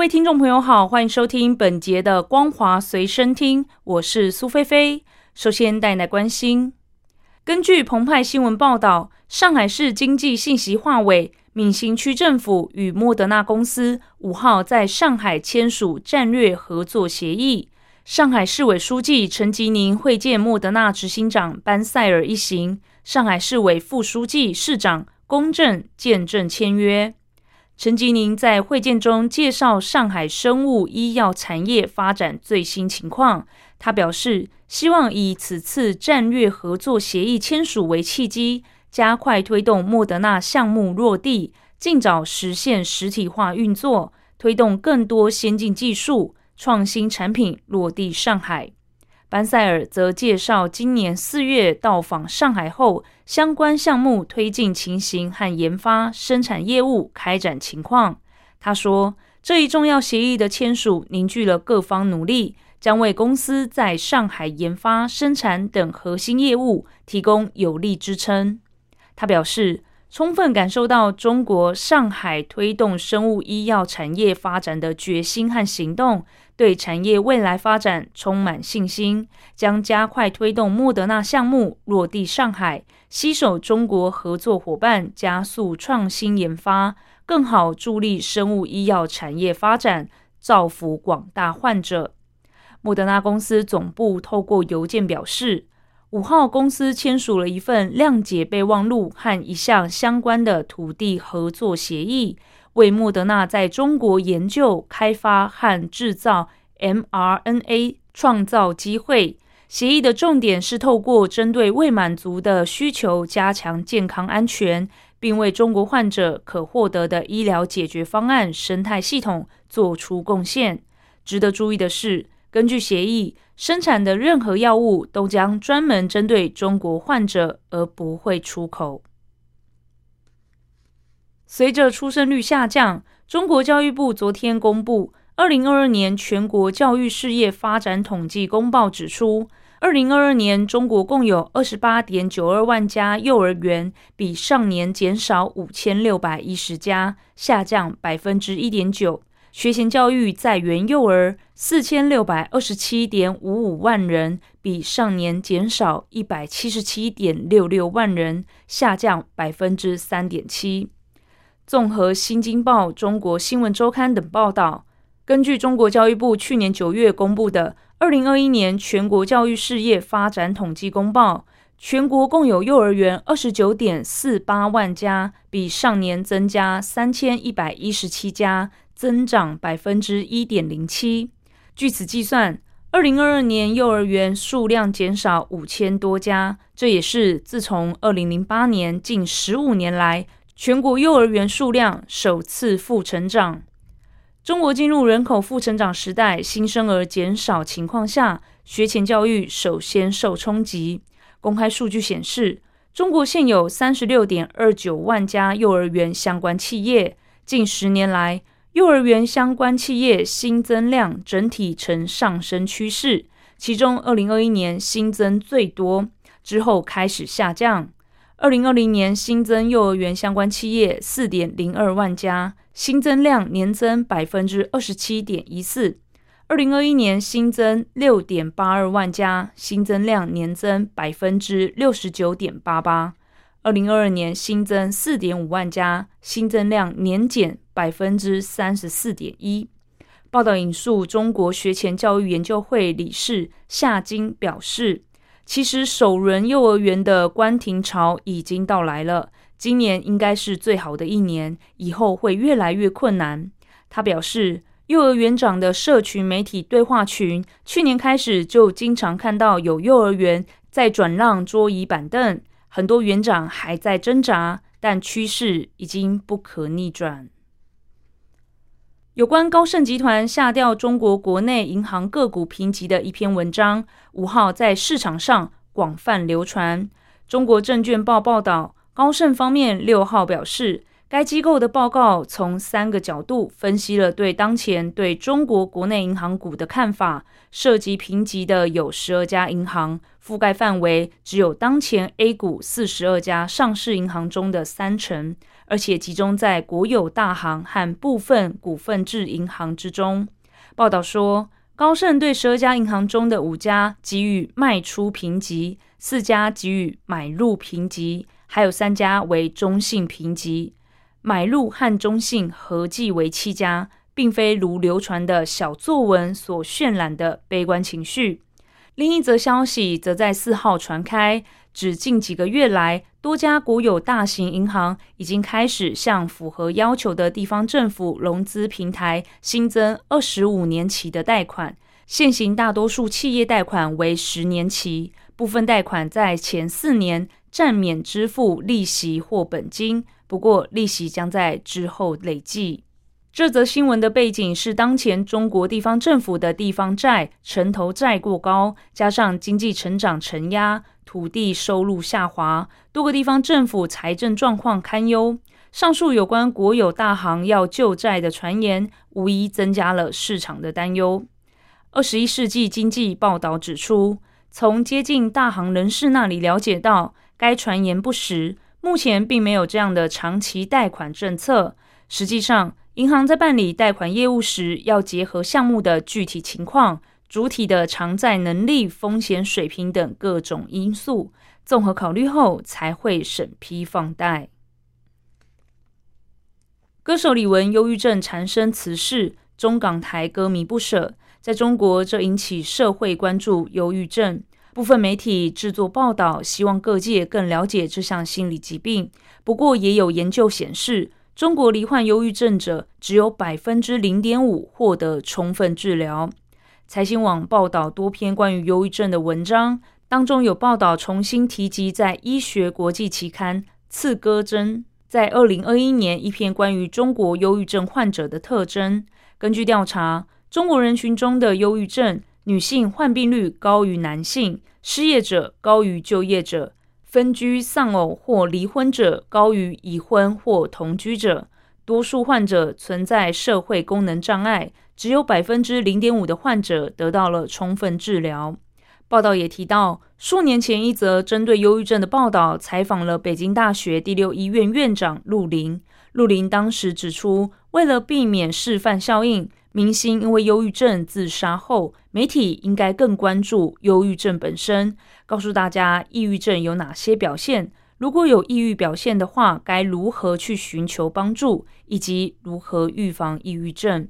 各位听众朋友好，欢迎收听本节的《光华随身听》，我是苏菲菲。首先带来关心。根据澎湃新闻报道，上海市经济信息化委、闵行区政府与莫德纳公司五号在上海签署战略合作协议。上海市委书记陈吉宁会见莫德纳执行长班塞尔一行，上海市委副书记、市长龚正见证签约。陈吉宁在会见中介绍上海生物医药产业发展最新情况。他表示，希望以此次战略合作协议签署为契机，加快推动莫德纳项目落地，尽早实现实体化运作，推动更多先进技术、创新产品落地上海。班塞尔则介绍今年四月到访上海后，相关项目推进情形和研发、生产业务开展情况。他说，这一重要协议的签署凝聚了各方努力。将为公司在上海研发、生产等核心业务提供有力支撑。他表示，充分感受到中国上海推动生物医药产业发展的决心和行动，对产业未来发展充满信心，将加快推动莫德纳项目落地上海，携手中国合作伙伴，加速创新研发，更好助力生物医药产业发展，造福广大患者。莫德纳公司总部透过邮件表示，五号公司签署了一份谅解备忘录和一项相关的土地合作协议，为莫德纳在中国研究、开发和制造 mRNA 创造机会。协议的重点是透过针对未满足的需求，加强健康安全，并为中国患者可获得的医疗解决方案生态系统做出贡献。值得注意的是。根据协议，生产的任何药物都将专门针对中国患者，而不会出口。随着出生率下降，中国教育部昨天公布《二零二二年全国教育事业发展统计公报》，指出，二零二二年中国共有二十八点九二万家幼儿园，比上年减少五千六百一十家，下降百分之一点九。学前教育在园幼儿四千六百二十七点五五万人，比上年减少一百七十七点六六万人，下降百分之三点七。综合《新京报》《中国新闻周刊》等报道，根据中国教育部去年九月公布的《二零二一年全国教育事业发展统计公报》，全国共有幼儿园二十九点四八万家，比上年增加三千一百一十七家。增长百分之一点零七。据此计算，二零二二年幼儿园数量减少五千多家，这也是自从二零零八年近十五年来，全国幼儿园数量首次负成长。中国进入人口负成长时代，新生儿减少情况下，学前教育首先受冲击。公开数据显示，中国现有三十六点二九万家幼儿园相关企业，近十年来。幼儿园相关企业新增量整体呈上升趋势，其中二零二一年新增最多，之后开始下降。二零二零年新增幼儿园相关企业四点零二万家，新增量年增百分之二十七点一四。二零二一年新增六点八二万家，新增量年增百分之六十九点八八。二零二二年新增四点五万家，新增量年减百分之三十四点一。报道引述中国学前教育研究会理事夏金表示：“其实首轮幼儿园的关停潮已经到来了，今年应该是最好的一年，以后会越来越困难。”他表示，幼儿园长的社群媒体对话群，去年开始就经常看到有幼儿园在转让桌椅板凳。很多园长还在挣扎，但趋势已经不可逆转。有关高盛集团下调中国国内银行个股评级的一篇文章，五号在市场上广泛流传。中国证券报报道，高盛方面六号表示。该机构的报告从三个角度分析了对当前对中国国内银行股的看法，涉及评级的有十二家银行，覆盖范围只有当前 A 股四十二家上市银行中的三成，而且集中在国有大行和部分股份制银行之中。报道说，高盛对十二家银行中的五家给予卖出评级，四家给予买入评级，还有三家为中性评级。买入和中信合计为七家，并非如流传的小作文所渲染的悲观情绪。另一则消息则在四号传开，指近几个月来，多家国有大型银行已经开始向符合要求的地方政府融资平台新增二十五年期的贷款。现行大多数企业贷款为十年期，部分贷款在前四年暂免支付利息或本金。不过，利息将在之后累计。这则新闻的背景是，当前中国地方政府的地方债、城投债过高，加上经济成长承压、土地收入下滑，多个地方政府财政状况堪忧。上述有关国有大行要救债的传言，无疑增加了市场的担忧。二十一世纪经济报道指出，从接近大行人士那里了解到，该传言不实。目前并没有这样的长期贷款政策。实际上，银行在办理贷款业务时，要结合项目的具体情况、主体的偿债能力、风险水平等各种因素，综合考虑后才会审批放贷。歌手李玟忧郁症缠身辞世，中港台歌迷不舍。在中国，这引起社会关注。忧郁症。部分媒体制作报道，希望各界更了解这项心理疾病。不过，也有研究显示，中国罹患忧郁症者只有百分之零点五获得充分治疗。财新网报道多篇关于忧郁症的文章，当中有报道重新提及在医学国际期刊《刺胳针》在二零二一年一篇关于中国忧郁症患者的特征。根据调查，中国人群中的忧郁症。女性患病率高于男性，失业者高于就业者，分居、丧偶或离婚者高于已婚或同居者。多数患者存在社会功能障碍，只有百分之零点五的患者得到了充分治疗。报道也提到，数年前一则针对忧郁症的报道，采访了北京大学第六医院院长陆林。陆林当时指出，为了避免示范效应。明星因为忧郁症自杀后，媒体应该更关注忧郁症本身，告诉大家抑郁症有哪些表现，如果有抑郁表现的话，该如何去寻求帮助，以及如何预防抑郁症。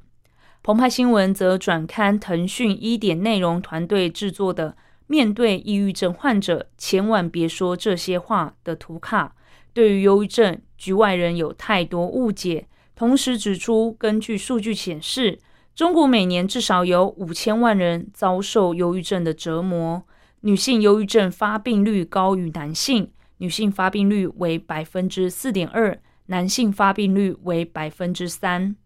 澎湃新闻则转刊腾讯一点内容团队制作的《面对抑郁症患者，千万别说这些话》的图卡，对于忧郁症，局外人有太多误解，同时指出，根据数据显示。中国每年至少有五千万人遭受忧郁症的折磨，女性忧郁症发病率高于男性，女性发病率为百分之四点二，男性发病率为百分之三。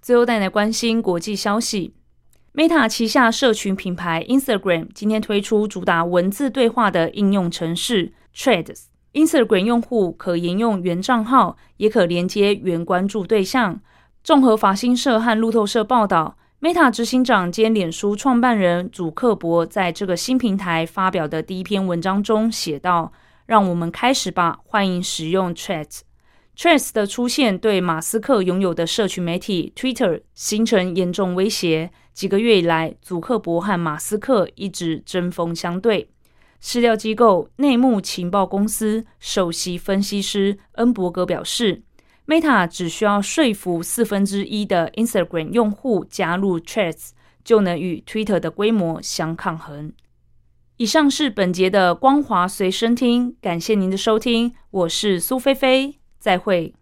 最后带来关心国际消息，Meta 旗下社群品牌 Instagram 今天推出主打文字对话的应用程式 Threads，Instagram 用户可沿用原账号，也可连接原关注对象。综合法新社和路透社报道，Meta 执行长兼脸书创办人祖克伯在这个新平台发表的第一篇文章中写道：“让我们开始吧，欢迎使用 Threads。Threads 的出现对马斯克拥有的社群媒体 Twitter 形成严重威胁。几个月以来，祖克伯和马斯克一直针锋相对。”市调机构内幕情报公司首席分析师恩伯格表示。Meta 只需要说服四分之一的 Instagram 用户加入 c h a t s 就能与 Twitter 的规模相抗衡。以上是本节的光华随身听，感谢您的收听，我是苏菲菲，再会。